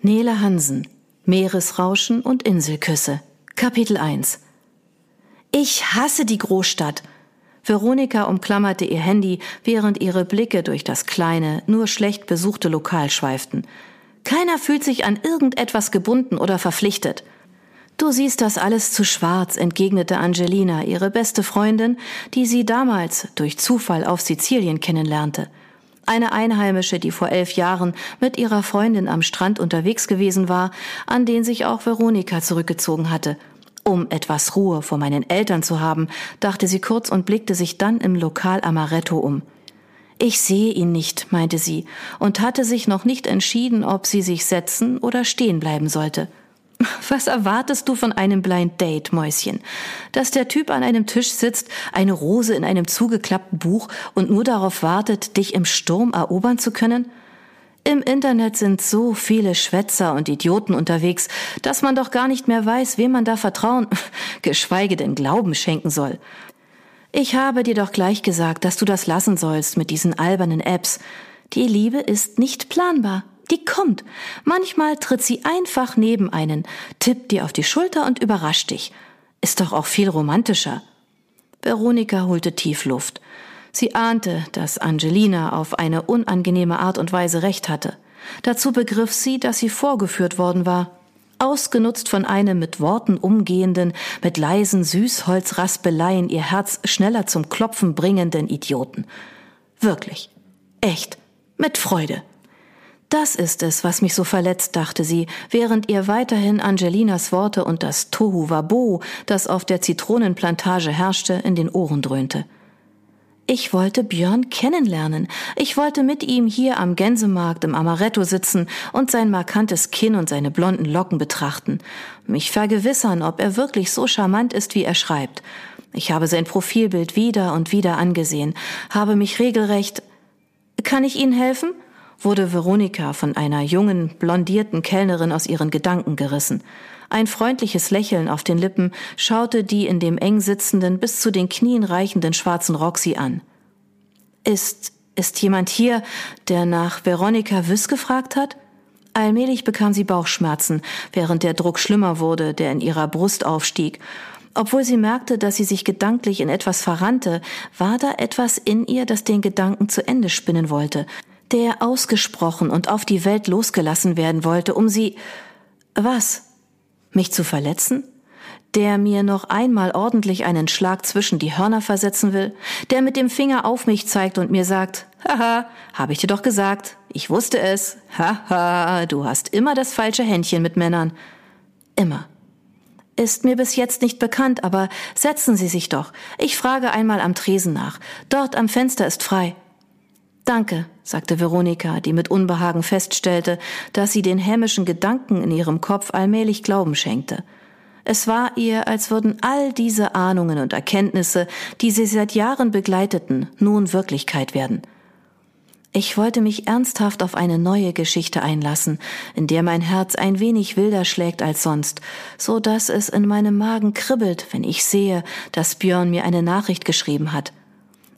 Nele Hansen Meeresrauschen und Inselküsse Kapitel 1 Ich hasse die Großstadt. Veronika umklammerte ihr Handy, während ihre Blicke durch das kleine, nur schlecht besuchte Lokal schweiften. Keiner fühlt sich an irgendetwas gebunden oder verpflichtet. Du siehst das alles zu schwarz, entgegnete Angelina, ihre beste Freundin, die sie damals durch Zufall auf Sizilien kennenlernte. Eine Einheimische, die vor elf Jahren mit ihrer Freundin am Strand unterwegs gewesen war, an den sich auch Veronika zurückgezogen hatte. Um etwas Ruhe vor meinen Eltern zu haben, dachte sie kurz und blickte sich dann im Lokal Amaretto um. Ich sehe ihn nicht, meinte sie, und hatte sich noch nicht entschieden, ob sie sich setzen oder stehen bleiben sollte. Was erwartest du von einem Blind Date, Mäuschen? Dass der Typ an einem Tisch sitzt, eine Rose in einem zugeklappten Buch und nur darauf wartet, dich im Sturm erobern zu können? Im Internet sind so viele Schwätzer und Idioten unterwegs, dass man doch gar nicht mehr weiß, wem man da Vertrauen, geschweige denn Glauben schenken soll. Ich habe dir doch gleich gesagt, dass du das lassen sollst mit diesen albernen Apps. Die Liebe ist nicht planbar. Die kommt. Manchmal tritt sie einfach neben einen, tippt dir auf die Schulter und überrascht dich. Ist doch auch viel romantischer. Veronika holte tief Luft. Sie ahnte, dass Angelina auf eine unangenehme Art und Weise recht hatte. Dazu begriff sie, dass sie vorgeführt worden war. Ausgenutzt von einem mit Worten umgehenden, mit leisen Süßholzraspeleien ihr Herz schneller zum Klopfen bringenden Idioten. Wirklich. Echt. Mit Freude. Das ist es, was mich so verletzt, dachte sie, während ihr weiterhin Angelinas Worte und das Tohu Wabo, das auf der Zitronenplantage herrschte, in den Ohren dröhnte. Ich wollte Björn kennenlernen. Ich wollte mit ihm hier am Gänsemarkt im Amaretto sitzen und sein markantes Kinn und seine blonden Locken betrachten. Mich vergewissern, ob er wirklich so charmant ist, wie er schreibt. Ich habe sein Profilbild wieder und wieder angesehen, habe mich regelrecht. Kann ich Ihnen helfen? Wurde Veronika von einer jungen, blondierten Kellnerin aus ihren Gedanken gerissen. Ein freundliches Lächeln auf den Lippen schaute die in dem eng sitzenden, bis zu den Knien reichenden schwarzen Roxy an. Ist, ist jemand hier, der nach Veronika Wüss gefragt hat? Allmählich bekam sie Bauchschmerzen, während der Druck schlimmer wurde, der in ihrer Brust aufstieg. Obwohl sie merkte, dass sie sich gedanklich in etwas verrannte, war da etwas in ihr, das den Gedanken zu Ende spinnen wollte, der ausgesprochen und auf die Welt losgelassen werden wollte, um sie was? Mich zu verletzen? Der mir noch einmal ordentlich einen Schlag zwischen die Hörner versetzen will? Der mit dem Finger auf mich zeigt und mir sagt, haha, hab ich dir doch gesagt, ich wusste es, haha, du hast immer das falsche Händchen mit Männern. Immer. Ist mir bis jetzt nicht bekannt, aber setzen Sie sich doch. Ich frage einmal am Tresen nach. Dort am Fenster ist frei. Danke, sagte Veronika, die mit Unbehagen feststellte, dass sie den hämischen Gedanken in ihrem Kopf allmählich Glauben schenkte. Es war ihr, als würden all diese Ahnungen und Erkenntnisse, die sie seit Jahren begleiteten, nun Wirklichkeit werden. Ich wollte mich ernsthaft auf eine neue Geschichte einlassen, in der mein Herz ein wenig wilder schlägt als sonst, so dass es in meinem Magen kribbelt, wenn ich sehe, dass Björn mir eine Nachricht geschrieben hat.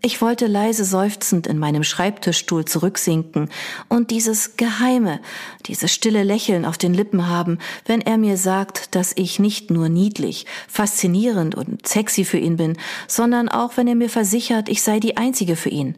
Ich wollte leise seufzend in meinem Schreibtischstuhl zurücksinken und dieses geheime, dieses stille Lächeln auf den Lippen haben, wenn er mir sagt, dass ich nicht nur niedlich, faszinierend und sexy für ihn bin, sondern auch wenn er mir versichert, ich sei die Einzige für ihn.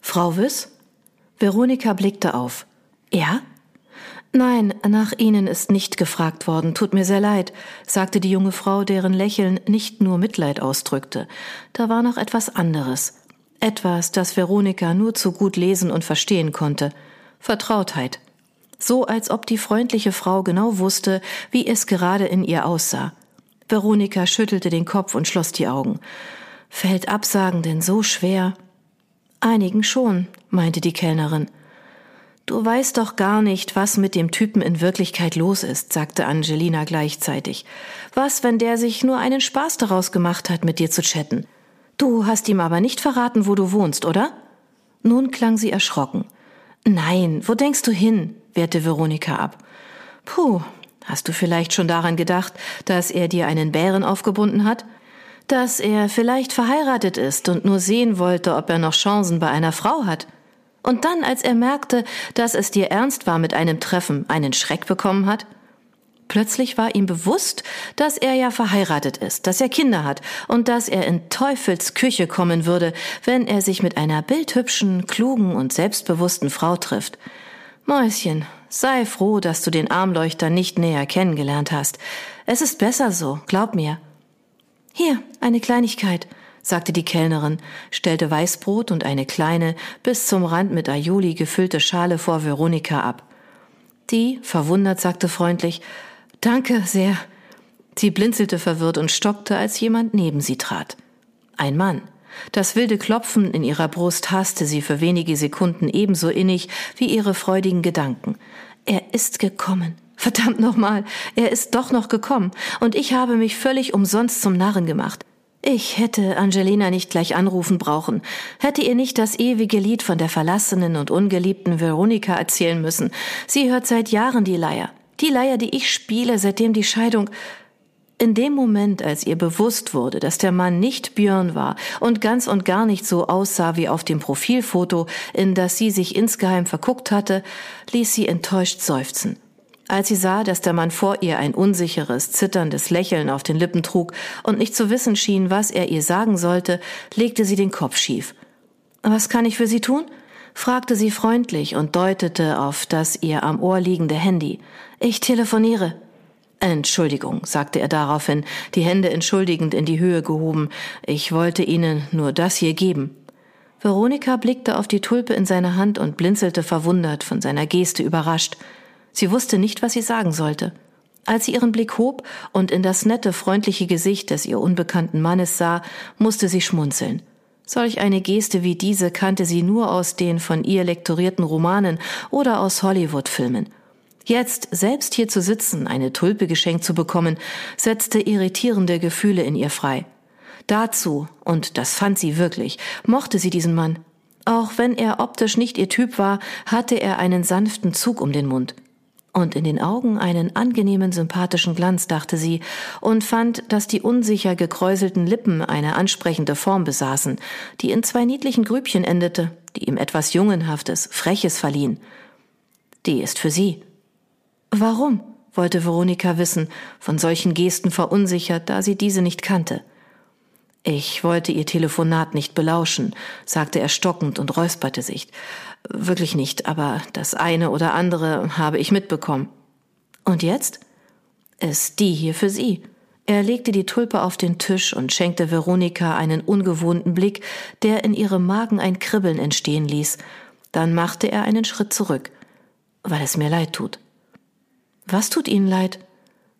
Frau Wiss? Veronika blickte auf. Ja? Nein, nach Ihnen ist nicht gefragt worden, tut mir sehr leid, sagte die junge Frau, deren Lächeln nicht nur Mitleid ausdrückte. Da war noch etwas anderes. Etwas, das Veronika nur zu gut lesen und verstehen konnte. Vertrautheit. So als ob die freundliche Frau genau wusste, wie es gerade in ihr aussah. Veronika schüttelte den Kopf und schloss die Augen. Fällt Absagen denn so schwer? Einigen schon, meinte die Kellnerin. Du weißt doch gar nicht, was mit dem Typen in Wirklichkeit los ist, sagte Angelina gleichzeitig. Was, wenn der sich nur einen Spaß daraus gemacht hat, mit dir zu chatten? Du hast ihm aber nicht verraten, wo du wohnst, oder? Nun klang sie erschrocken. Nein, wo denkst du hin? wehrte Veronika ab. Puh, hast du vielleicht schon daran gedacht, dass er dir einen Bären aufgebunden hat? Dass er vielleicht verheiratet ist und nur sehen wollte, ob er noch Chancen bei einer Frau hat? Und dann, als er merkte, dass es dir ernst war mit einem Treffen, einen Schreck bekommen hat? Plötzlich war ihm bewusst, dass er ja verheiratet ist, dass er Kinder hat und dass er in Teufels Küche kommen würde, wenn er sich mit einer bildhübschen, klugen und selbstbewussten Frau trifft. Mäuschen, sei froh, dass du den Armleuchter nicht näher kennengelernt hast. Es ist besser so, glaub mir. Hier, eine Kleinigkeit, sagte die Kellnerin, stellte Weißbrot und eine kleine, bis zum Rand mit Aioli gefüllte Schale vor Veronika ab. Die, verwundert, sagte freundlich, Danke sehr. Sie blinzelte verwirrt und stockte, als jemand neben sie trat. Ein Mann. Das wilde Klopfen in ihrer Brust hasste sie für wenige Sekunden ebenso innig wie ihre freudigen Gedanken. Er ist gekommen. Verdammt nochmal, er ist doch noch gekommen, und ich habe mich völlig umsonst zum Narren gemacht. Ich hätte Angelina nicht gleich anrufen brauchen, hätte ihr nicht das ewige Lied von der verlassenen und ungeliebten Veronika erzählen müssen. Sie hört seit Jahren die Leier. Die Leier, die ich spiele, seitdem die Scheidung. In dem Moment, als ihr bewusst wurde, dass der Mann nicht Björn war und ganz und gar nicht so aussah wie auf dem Profilfoto, in das sie sich insgeheim verguckt hatte, ließ sie enttäuscht seufzen. Als sie sah, dass der Mann vor ihr ein unsicheres, zitterndes Lächeln auf den Lippen trug und nicht zu wissen schien, was er ihr sagen sollte, legte sie den Kopf schief. Was kann ich für Sie tun? fragte sie freundlich und deutete auf das ihr am Ohr liegende Handy. Ich telefoniere. Entschuldigung, sagte er daraufhin, die Hände entschuldigend in die Höhe gehoben. Ich wollte Ihnen nur das hier geben. Veronika blickte auf die Tulpe in seiner Hand und blinzelte verwundert, von seiner Geste überrascht. Sie wusste nicht, was sie sagen sollte. Als sie ihren Blick hob und in das nette, freundliche Gesicht des ihr unbekannten Mannes sah, musste sie schmunzeln. Solch eine Geste wie diese kannte sie nur aus den von ihr lektorierten Romanen oder aus Hollywood-Filmen. Jetzt selbst hier zu sitzen, eine Tulpe geschenkt zu bekommen, setzte irritierende Gefühle in ihr frei. Dazu, und das fand sie wirklich, mochte sie diesen Mann. Auch wenn er optisch nicht ihr Typ war, hatte er einen sanften Zug um den Mund und in den Augen einen angenehmen, sympathischen Glanz, dachte sie, und fand, dass die unsicher gekräuselten Lippen eine ansprechende Form besaßen, die in zwei niedlichen Grübchen endete, die ihm etwas Jungenhaftes, Freches verliehen. Die ist für sie. Warum? wollte Veronika wissen, von solchen Gesten verunsichert, da sie diese nicht kannte. Ich wollte Ihr Telefonat nicht belauschen, sagte er stockend und räusperte sich. Wirklich nicht, aber das eine oder andere habe ich mitbekommen. Und jetzt? Ist die hier für Sie. Er legte die Tulpe auf den Tisch und schenkte Veronika einen ungewohnten Blick, der in ihrem Magen ein Kribbeln entstehen ließ. Dann machte er einen Schritt zurück, weil es mir leid tut. Was tut Ihnen leid?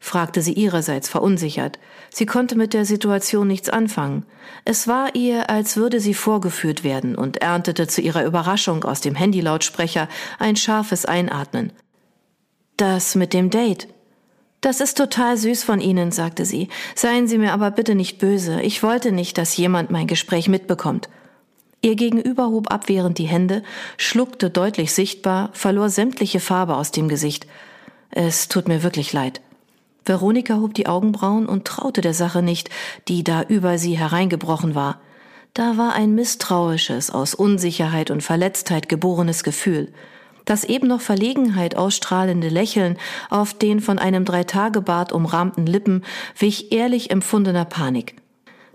Fragte sie ihrerseits verunsichert. Sie konnte mit der Situation nichts anfangen. Es war ihr, als würde sie vorgeführt werden und erntete zu ihrer Überraschung aus dem Handylautsprecher ein scharfes Einatmen. Das mit dem Date. Das ist total süß von Ihnen, sagte sie. Seien Sie mir aber bitte nicht böse. Ich wollte nicht, dass jemand mein Gespräch mitbekommt. Ihr Gegenüber hob abwehrend die Hände, schluckte deutlich sichtbar, verlor sämtliche Farbe aus dem Gesicht. Es tut mir wirklich leid. Veronika hob die Augenbrauen und traute der Sache nicht, die da über sie hereingebrochen war. Da war ein misstrauisches, aus Unsicherheit und Verletztheit geborenes Gefühl. Das eben noch Verlegenheit ausstrahlende Lächeln auf den von einem Dreitagebart umrahmten Lippen wich ehrlich empfundener Panik.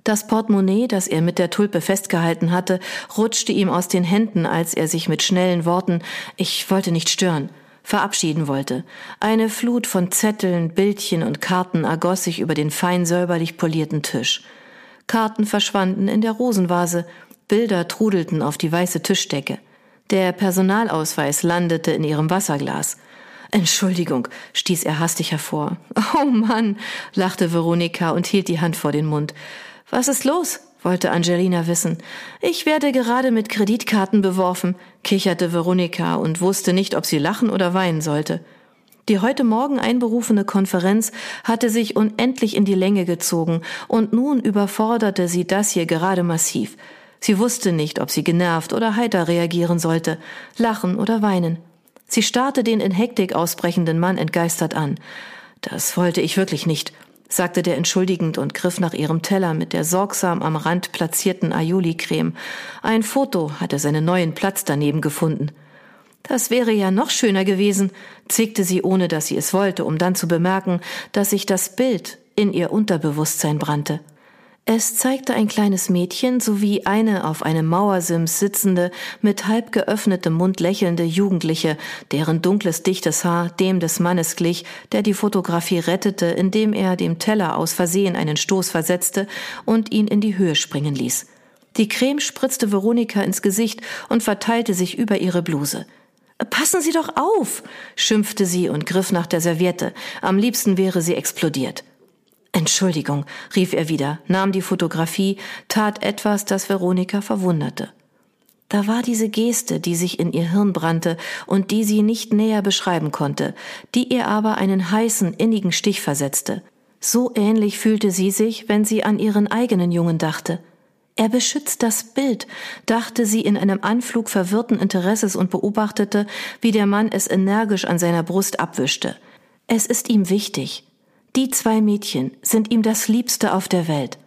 Das Portemonnaie, das er mit der Tulpe festgehalten hatte, rutschte ihm aus den Händen, als er sich mit schnellen Worten Ich wollte nicht stören verabschieden wollte. Eine Flut von Zetteln, Bildchen und Karten ergoss sich über den fein säuberlich polierten Tisch. Karten verschwanden in der Rosenvase, Bilder trudelten auf die weiße Tischdecke. Der Personalausweis landete in ihrem Wasserglas. Entschuldigung, stieß er hastig hervor. Oh Mann, lachte Veronika und hielt die Hand vor den Mund. Was ist los? Wollte Angelina wissen. Ich werde gerade mit Kreditkarten beworfen, kicherte Veronika und wusste nicht, ob sie lachen oder weinen sollte. Die heute Morgen einberufene Konferenz hatte sich unendlich in die Länge gezogen, und nun überforderte sie das hier gerade massiv. Sie wusste nicht, ob sie genervt oder heiter reagieren sollte, lachen oder weinen. Sie starrte den in Hektik ausbrechenden Mann entgeistert an. Das wollte ich wirklich nicht, sagte der entschuldigend und griff nach ihrem Teller mit der sorgsam am Rand platzierten Aioli-Creme. Ein Foto hatte seinen neuen Platz daneben gefunden. Das wäre ja noch schöner gewesen, zickte sie, ohne dass sie es wollte, um dann zu bemerken, dass sich das Bild in ihr Unterbewusstsein brannte. Es zeigte ein kleines Mädchen sowie eine auf einem Mauersims sitzende, mit halb geöffnetem Mund lächelnde Jugendliche, deren dunkles, dichtes Haar dem des Mannes glich, der die Fotografie rettete, indem er dem Teller aus Versehen einen Stoß versetzte und ihn in die Höhe springen ließ. Die Creme spritzte Veronika ins Gesicht und verteilte sich über ihre Bluse. Passen Sie doch auf, schimpfte sie und griff nach der Serviette. Am liebsten wäre sie explodiert. Entschuldigung, rief er wieder, nahm die Fotografie, tat etwas, das Veronika verwunderte. Da war diese Geste, die sich in ihr Hirn brannte und die sie nicht näher beschreiben konnte, die ihr aber einen heißen, innigen Stich versetzte. So ähnlich fühlte sie sich, wenn sie an ihren eigenen Jungen dachte. Er beschützt das Bild, dachte sie in einem Anflug verwirrten Interesses und beobachtete, wie der Mann es energisch an seiner Brust abwischte. Es ist ihm wichtig, die zwei Mädchen sind ihm das Liebste auf der Welt.